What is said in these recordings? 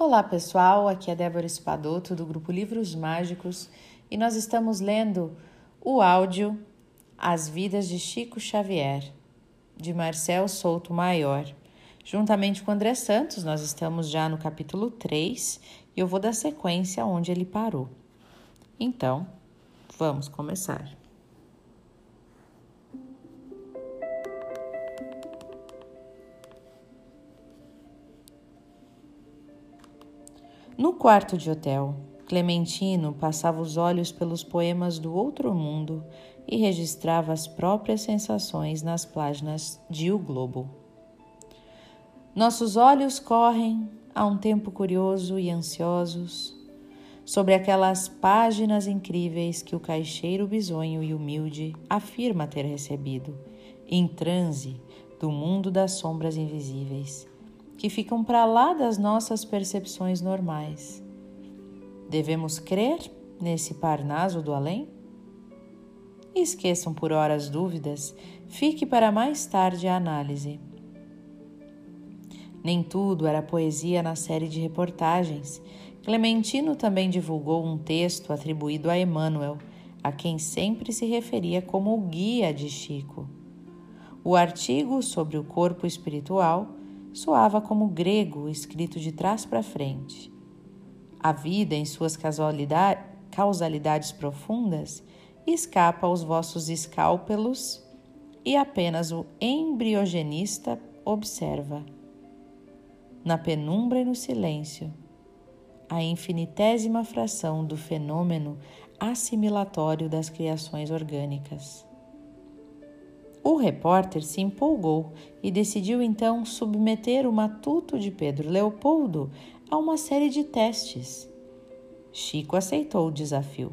Olá pessoal, aqui é Débora Espadoto do grupo Livros Mágicos e nós estamos lendo o áudio As Vidas de Chico Xavier, de Marcel Souto Maior. Juntamente com André Santos, nós estamos já no capítulo 3 e eu vou dar sequência onde ele parou. Então, vamos começar. No quarto de hotel, Clementino passava os olhos pelos poemas do outro mundo e registrava as próprias sensações nas páginas de O Globo. Nossos olhos correm a um tempo curioso e ansiosos sobre aquelas páginas incríveis que o caixeiro bisonho e humilde afirma ter recebido, em transe do mundo das sombras invisíveis que ficam para lá das nossas percepções normais. Devemos crer nesse Parnaso do além? Esqueçam por hora as dúvidas, fique para mais tarde a análise. Nem tudo era poesia na série de reportagens. Clementino também divulgou um texto atribuído a Emmanuel, a quem sempre se referia como o guia de Chico. O artigo sobre o corpo espiritual soava como grego escrito de trás para frente. A vida, em suas causalidades profundas, escapa aos vossos escálpelos e apenas o embriogenista observa. Na penumbra e no silêncio, a infinitésima fração do fenômeno assimilatório das criações orgânicas. O repórter se empolgou e decidiu então submeter o matuto de Pedro Leopoldo a uma série de testes. Chico aceitou o desafio.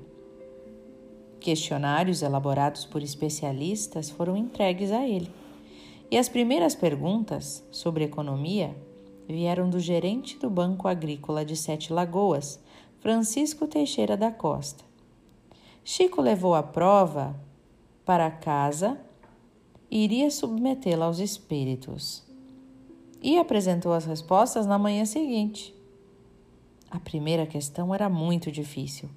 Questionários elaborados por especialistas foram entregues a ele. E as primeiras perguntas sobre economia vieram do gerente do Banco Agrícola de Sete Lagoas, Francisco Teixeira da Costa. Chico levou a prova para casa iria submetê-la aos espíritos. E apresentou as respostas na manhã seguinte. A primeira questão era muito difícil.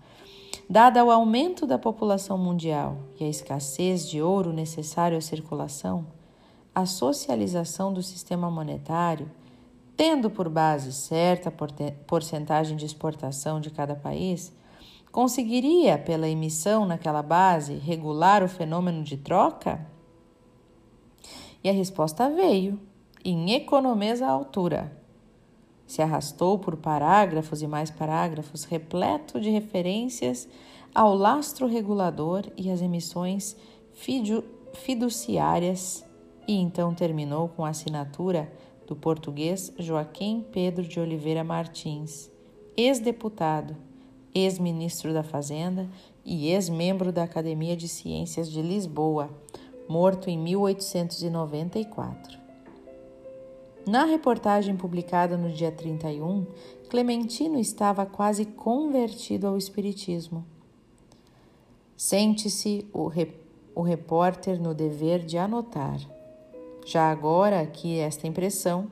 Dada o aumento da população mundial e a escassez de ouro necessário à circulação, a socialização do sistema monetário, tendo por base certa porcentagem de exportação de cada país, conseguiria, pela emissão naquela base, regular o fenômeno de troca? E a resposta veio, em economesa à altura. Se arrastou por parágrafos e mais parágrafos, repleto de referências ao lastro regulador e às emissões fiduciárias, e então terminou com a assinatura do português Joaquim Pedro de Oliveira Martins, ex-deputado, ex-ministro da Fazenda e ex-membro da Academia de Ciências de Lisboa, morto em 1894. Na reportagem publicada no dia 31, Clementino estava quase convertido ao Espiritismo. Sente-se o, re, o repórter no dever de anotar. Já agora que esta impressão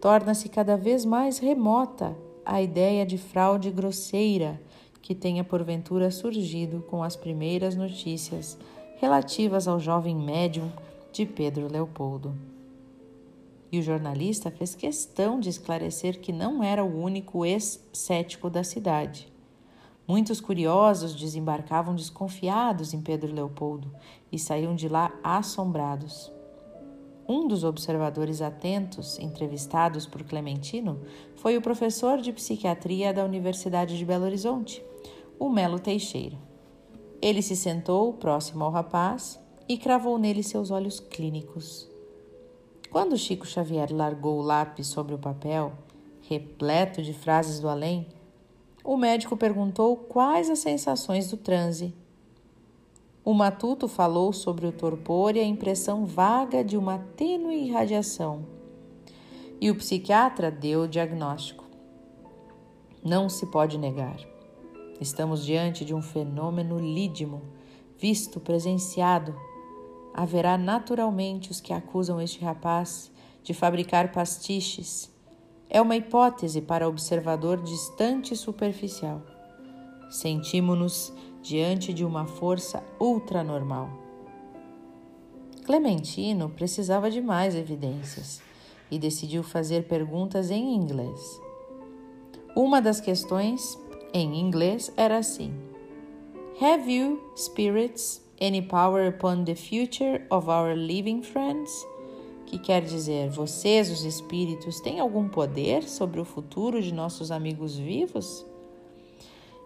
torna-se cada vez mais remota a ideia de fraude grosseira que tenha porventura surgido com as primeiras notícias relativas ao jovem médium de Pedro Leopoldo. E o jornalista fez questão de esclarecer que não era o único ex-cético da cidade. Muitos curiosos desembarcavam desconfiados em Pedro Leopoldo e saíam de lá assombrados. Um dos observadores atentos entrevistados por Clementino foi o professor de psiquiatria da Universidade de Belo Horizonte, o Melo Teixeira. Ele se sentou próximo ao rapaz e cravou nele seus olhos clínicos. Quando Chico Xavier largou o lápis sobre o papel, repleto de frases do além, o médico perguntou quais as sensações do transe. O matuto falou sobre o torpor e a impressão vaga de uma tênue irradiação. E o psiquiatra deu o diagnóstico. Não se pode negar. Estamos diante de um fenômeno lídimo, visto, presenciado. Haverá naturalmente os que acusam este rapaz de fabricar pastiches, é uma hipótese para observador distante e superficial. Sentimos-nos diante de uma força ultranormal. Clementino precisava de mais evidências e decidiu fazer perguntas em inglês. Uma das questões em inglês era assim: Have you, spirits, any power upon the future of our living friends? Que quer dizer, vocês, os espíritos, têm algum poder sobre o futuro de nossos amigos vivos?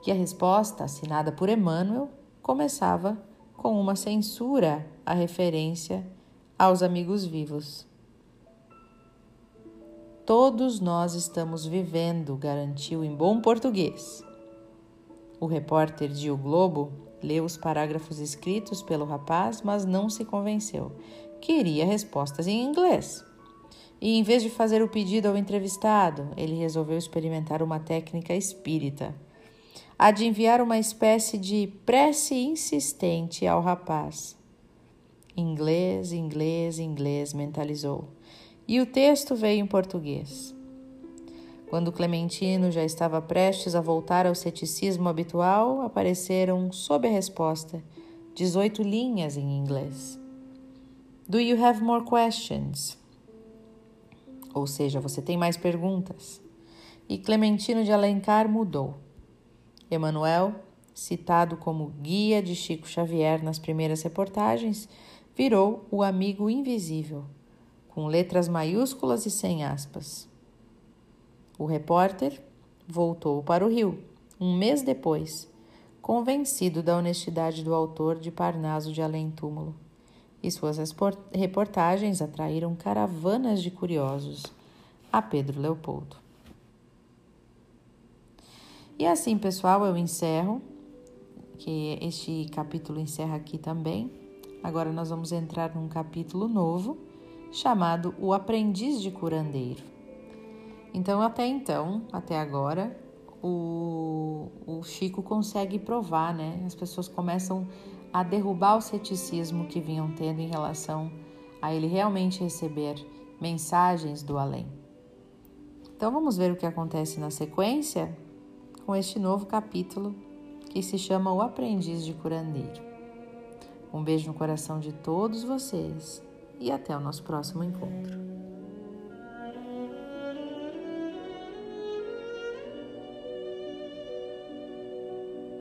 E a resposta, assinada por Emmanuel, começava com uma censura à referência aos amigos vivos. Todos nós estamos vivendo, garantiu em bom português. O repórter de O Globo leu os parágrafos escritos pelo rapaz, mas não se convenceu. Queria respostas em inglês. E em vez de fazer o pedido ao entrevistado, ele resolveu experimentar uma técnica espírita. A de enviar uma espécie de prece insistente ao rapaz. Inglês, inglês, inglês, mentalizou e o texto veio em português. Quando Clementino já estava prestes a voltar ao ceticismo habitual, apareceram, sob a resposta, 18 linhas em inglês. Do you have more questions? Ou seja, você tem mais perguntas? E Clementino de Alencar mudou. Emanuel, citado como guia de Chico Xavier nas primeiras reportagens, virou o amigo invisível com letras maiúsculas e sem aspas. O repórter voltou para o Rio, um mês depois, convencido da honestidade do autor de Parnaso de Além Túmulo, e suas reportagens atraíram caravanas de curiosos a Pedro Leopoldo. E assim, pessoal, eu encerro, que este capítulo encerra aqui também. Agora nós vamos entrar num capítulo novo chamado O Aprendiz de Curandeiro. Então, até então, até agora, o, o Chico consegue provar, né? As pessoas começam a derrubar o ceticismo que vinham tendo em relação a ele realmente receber mensagens do além. Então vamos ver o que acontece na sequência com este novo capítulo que se chama O Aprendiz de Curandeiro. Um beijo no coração de todos vocês e até o nosso próximo encontro.